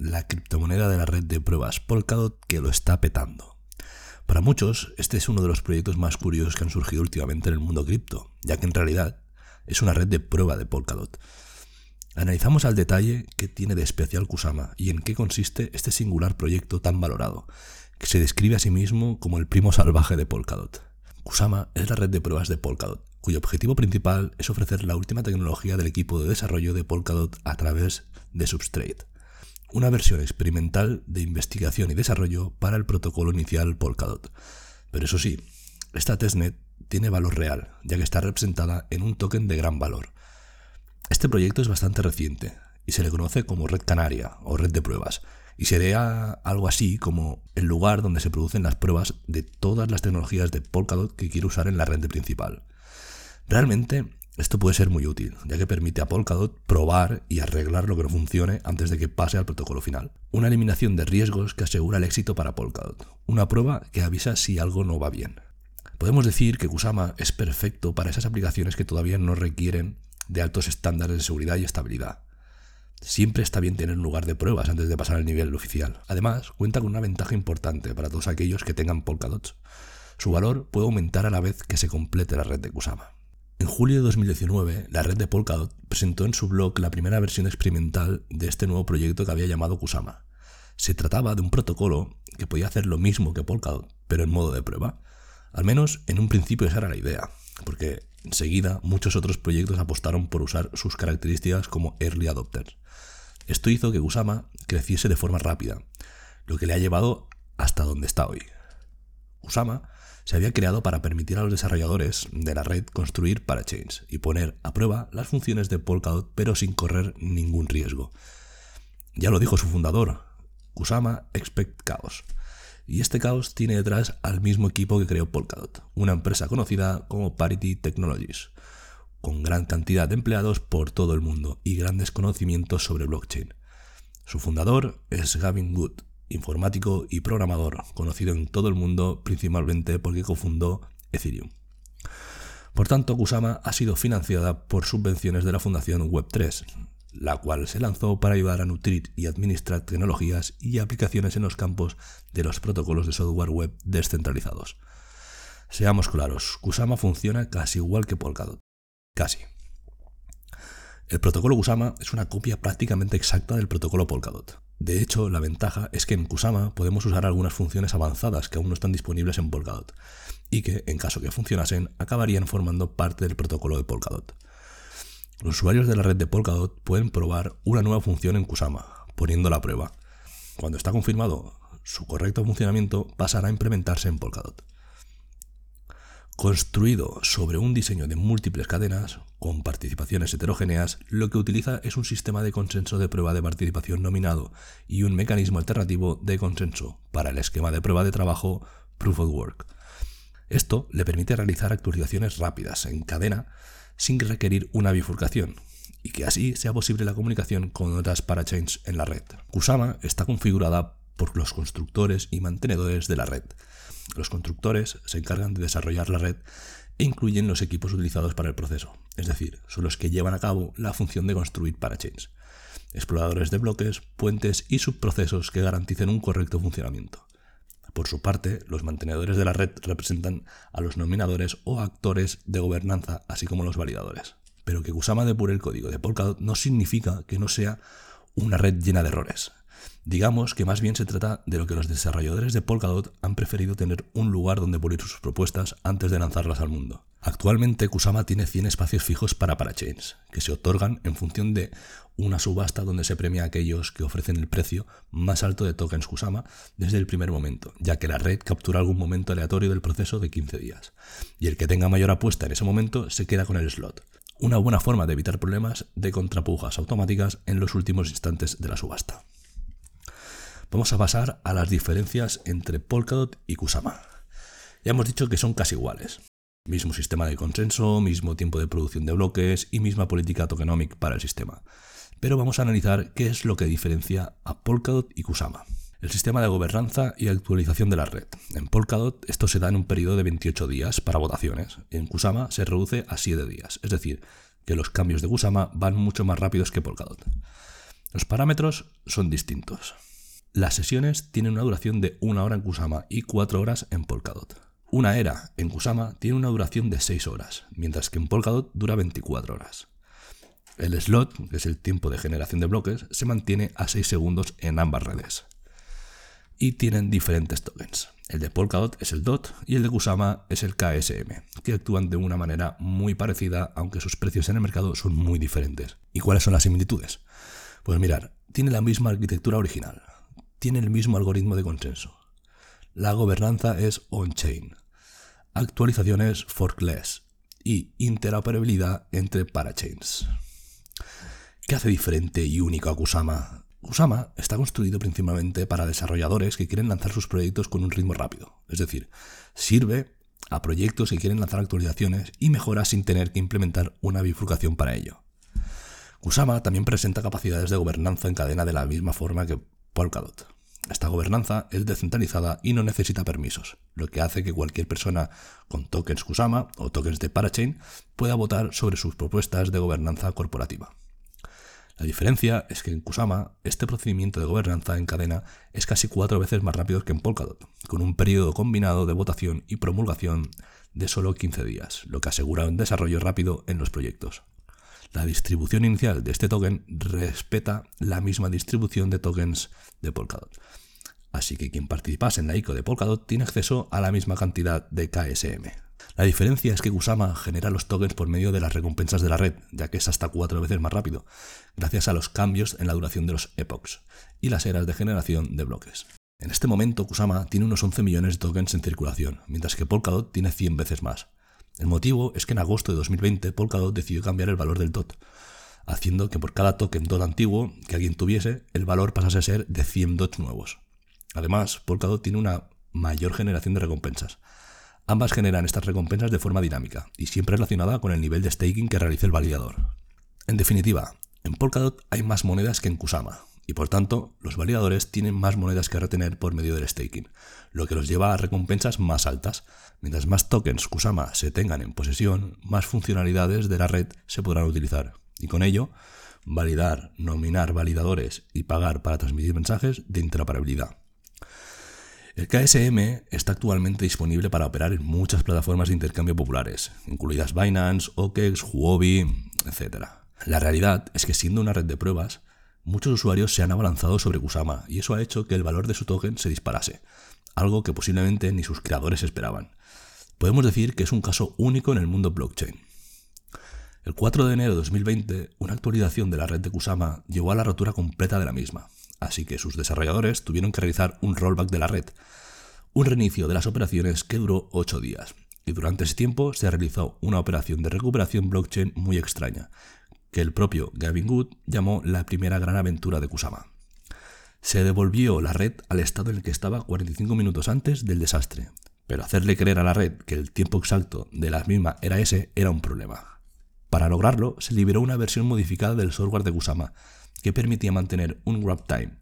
la criptomoneda de la red de pruebas Polkadot que lo está petando. Para muchos, este es uno de los proyectos más curiosos que han surgido últimamente en el mundo cripto, ya que en realidad es una red de prueba de Polkadot. Analizamos al detalle qué tiene de especial Kusama y en qué consiste este singular proyecto tan valorado, que se describe a sí mismo como el primo salvaje de Polkadot. Kusama es la red de pruebas de Polkadot, cuyo objetivo principal es ofrecer la última tecnología del equipo de desarrollo de Polkadot a través de Substrate una versión experimental de investigación y desarrollo para el protocolo inicial Polkadot. Pero eso sí, esta testnet tiene valor real, ya que está representada en un token de gran valor. Este proyecto es bastante reciente y se le conoce como red canaria o red de pruebas, y sería algo así como el lugar donde se producen las pruebas de todas las tecnologías de Polkadot que quiere usar en la red principal. Realmente esto puede ser muy útil, ya que permite a Polkadot probar y arreglar lo que no funcione antes de que pase al protocolo final. Una eliminación de riesgos que asegura el éxito para Polkadot. Una prueba que avisa si algo no va bien. Podemos decir que Kusama es perfecto para esas aplicaciones que todavía no requieren de altos estándares de seguridad y estabilidad. Siempre está bien tener un lugar de pruebas antes de pasar al nivel oficial. Además, cuenta con una ventaja importante para todos aquellos que tengan Polkadot. Su valor puede aumentar a la vez que se complete la red de Kusama. En julio de 2019, la red de Polkadot presentó en su blog la primera versión experimental de este nuevo proyecto que había llamado Kusama. Se trataba de un protocolo que podía hacer lo mismo que Polkadot, pero en modo de prueba. Al menos en un principio esa era la idea, porque enseguida muchos otros proyectos apostaron por usar sus características como early adopters. Esto hizo que Kusama creciese de forma rápida, lo que le ha llevado hasta donde está hoy. Kusama se había creado para permitir a los desarrolladores de la red construir parachains y poner a prueba las funciones de Polkadot pero sin correr ningún riesgo. Ya lo dijo su fundador, Kusama Expect Chaos. Y este caos tiene detrás al mismo equipo que creó Polkadot, una empresa conocida como Parity Technologies, con gran cantidad de empleados por todo el mundo y grandes conocimientos sobre blockchain. Su fundador es Gavin Good, informático y programador, conocido en todo el mundo principalmente porque cofundó Ethereum. Por tanto, Kusama ha sido financiada por subvenciones de la Fundación Web3, la cual se lanzó para ayudar a nutrir y administrar tecnologías y aplicaciones en los campos de los protocolos de software web descentralizados. Seamos claros, Kusama funciona casi igual que Polkadot. Casi. El protocolo Kusama es una copia prácticamente exacta del protocolo Polkadot. De hecho, la ventaja es que en Kusama podemos usar algunas funciones avanzadas que aún no están disponibles en Polkadot y que, en caso que funcionasen, acabarían formando parte del protocolo de Polkadot. Los usuarios de la red de Polkadot pueden probar una nueva función en Kusama, poniendo la prueba. Cuando está confirmado su correcto funcionamiento, pasará a implementarse en Polkadot construido sobre un diseño de múltiples cadenas con participaciones heterogéneas, lo que utiliza es un sistema de consenso de prueba de participación nominado y un mecanismo alternativo de consenso para el esquema de prueba de trabajo Proof of Work. Esto le permite realizar actualizaciones rápidas en cadena sin requerir una bifurcación y que así sea posible la comunicación con otras parachains en la red. Kusama está configurada por los constructores y mantenedores de la red, los constructores se encargan de desarrollar la red e incluyen los equipos utilizados para el proceso, es decir, son los que llevan a cabo la función de construir parachains, exploradores de bloques, puentes y subprocesos que garanticen un correcto funcionamiento. Por su parte, los mantenedores de la red representan a los nominadores o actores de gobernanza, así como los validadores. Pero que Kusama depure el código de Polkadot no significa que no sea una red llena de errores. Digamos que más bien se trata de lo que los desarrolladores de Polkadot han preferido tener un lugar donde pulir sus propuestas antes de lanzarlas al mundo. Actualmente Kusama tiene 100 espacios fijos para parachains, que se otorgan en función de una subasta donde se premia a aquellos que ofrecen el precio más alto de tokens Kusama desde el primer momento, ya que la red captura algún momento aleatorio del proceso de 15 días. Y el que tenga mayor apuesta en ese momento se queda con el slot. Una buena forma de evitar problemas de contrapujas automáticas en los últimos instantes de la subasta. Vamos a pasar a las diferencias entre Polkadot y Kusama. Ya hemos dicho que son casi iguales. Mismo sistema de consenso, mismo tiempo de producción de bloques y misma política tokenomic para el sistema. Pero vamos a analizar qué es lo que diferencia a Polkadot y Kusama. El sistema de gobernanza y actualización de la red. En Polkadot esto se da en un periodo de 28 días para votaciones. En Kusama se reduce a 7 días, es decir, que los cambios de Kusama van mucho más rápidos que Polkadot. Los parámetros son distintos. Las sesiones tienen una duración de una hora en Kusama y 4 horas en Polkadot. Una era en Kusama tiene una duración de 6 horas, mientras que en Polkadot dura 24 horas. El slot, que es el tiempo de generación de bloques, se mantiene a 6 segundos en ambas redes y tienen diferentes tokens. El de Polkadot es el DOT y el de Kusama es el KSM, que actúan de una manera muy parecida, aunque sus precios en el mercado son muy diferentes. ¿Y cuáles son las similitudes? Pues mirar, tiene la misma arquitectura original, tiene el mismo algoritmo de consenso. La gobernanza es on-chain, actualizaciones forkless y interoperabilidad entre parachains. ¿Qué hace diferente y único a Kusama Kusama está construido principalmente para desarrolladores que quieren lanzar sus proyectos con un ritmo rápido. Es decir, sirve a proyectos que quieren lanzar actualizaciones y mejoras sin tener que implementar una bifurcación para ello. Kusama también presenta capacidades de gobernanza en cadena de la misma forma que Polkadot. Esta gobernanza es descentralizada y no necesita permisos, lo que hace que cualquier persona con tokens Kusama o tokens de Parachain pueda votar sobre sus propuestas de gobernanza corporativa. La diferencia es que en Kusama este procedimiento de gobernanza en cadena es casi cuatro veces más rápido que en Polkadot, con un periodo combinado de votación y promulgación de solo 15 días, lo que asegura un desarrollo rápido en los proyectos. La distribución inicial de este token respeta la misma distribución de tokens de Polkadot. Así que quien participase en la ICO de Polkadot tiene acceso a la misma cantidad de KSM. La diferencia es que Kusama genera los tokens por medio de las recompensas de la red, ya que es hasta cuatro veces más rápido, gracias a los cambios en la duración de los epochs y las eras de generación de bloques. En este momento, Kusama tiene unos 11 millones de tokens en circulación, mientras que Polkadot tiene 100 veces más. El motivo es que en agosto de 2020 Polkadot decidió cambiar el valor del DOT, haciendo que por cada token DOT antiguo que alguien tuviese, el valor pasase a ser de 100 DOTs nuevos. Además, Polkadot tiene una mayor generación de recompensas, Ambas generan estas recompensas de forma dinámica y siempre relacionada con el nivel de staking que realice el validador. En definitiva, en Polkadot hay más monedas que en Kusama, y por tanto, los validadores tienen más monedas que retener por medio del staking, lo que los lleva a recompensas más altas. Mientras más tokens Kusama se tengan en posesión, más funcionalidades de la red se podrán utilizar, y con ello, validar, nominar validadores y pagar para transmitir mensajes de interoperabilidad. El KSM está actualmente disponible para operar en muchas plataformas de intercambio populares, incluidas Binance, OKEx, Huobi, etc. La realidad es que siendo una red de pruebas, muchos usuarios se han abalanzado sobre Kusama y eso ha hecho que el valor de su token se disparase, algo que posiblemente ni sus creadores esperaban. Podemos decir que es un caso único en el mundo blockchain. El 4 de enero de 2020, una actualización de la red de Kusama llevó a la rotura completa de la misma, así que sus desarrolladores tuvieron que realizar un rollback de la red, un reinicio de las operaciones que duró 8 días. Y durante ese tiempo se realizó una operación de recuperación blockchain muy extraña, que el propio Gavin Good llamó la primera gran aventura de Kusama. Se devolvió la red al estado en el que estaba 45 minutos antes del desastre, pero hacerle creer a la red que el tiempo exacto de la misma era ese era un problema. Para lograrlo, se liberó una versión modificada del software de Kusama, que permitía mantener un wrap time,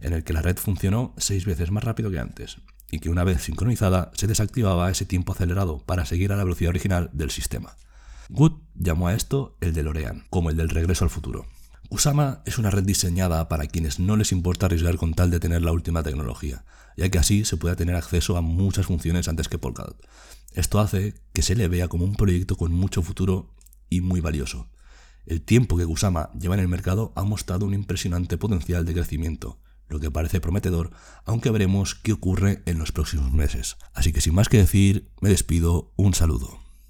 en el que la red funcionó seis veces más rápido que antes, y que una vez sincronizada se desactivaba ese tiempo acelerado para seguir a la velocidad original del sistema. Good llamó a esto el de Lorean, como el del regreso al futuro. Kusama es una red diseñada para quienes no les importa arriesgar con tal de tener la última tecnología, ya que así se puede tener acceso a muchas funciones antes que Polkadot. Esto hace que se le vea como un proyecto con mucho futuro y muy valioso. El tiempo que Kusama lleva en el mercado ha mostrado un impresionante potencial de crecimiento, lo que parece prometedor, aunque veremos qué ocurre en los próximos meses. Así que sin más que decir, me despido, un saludo.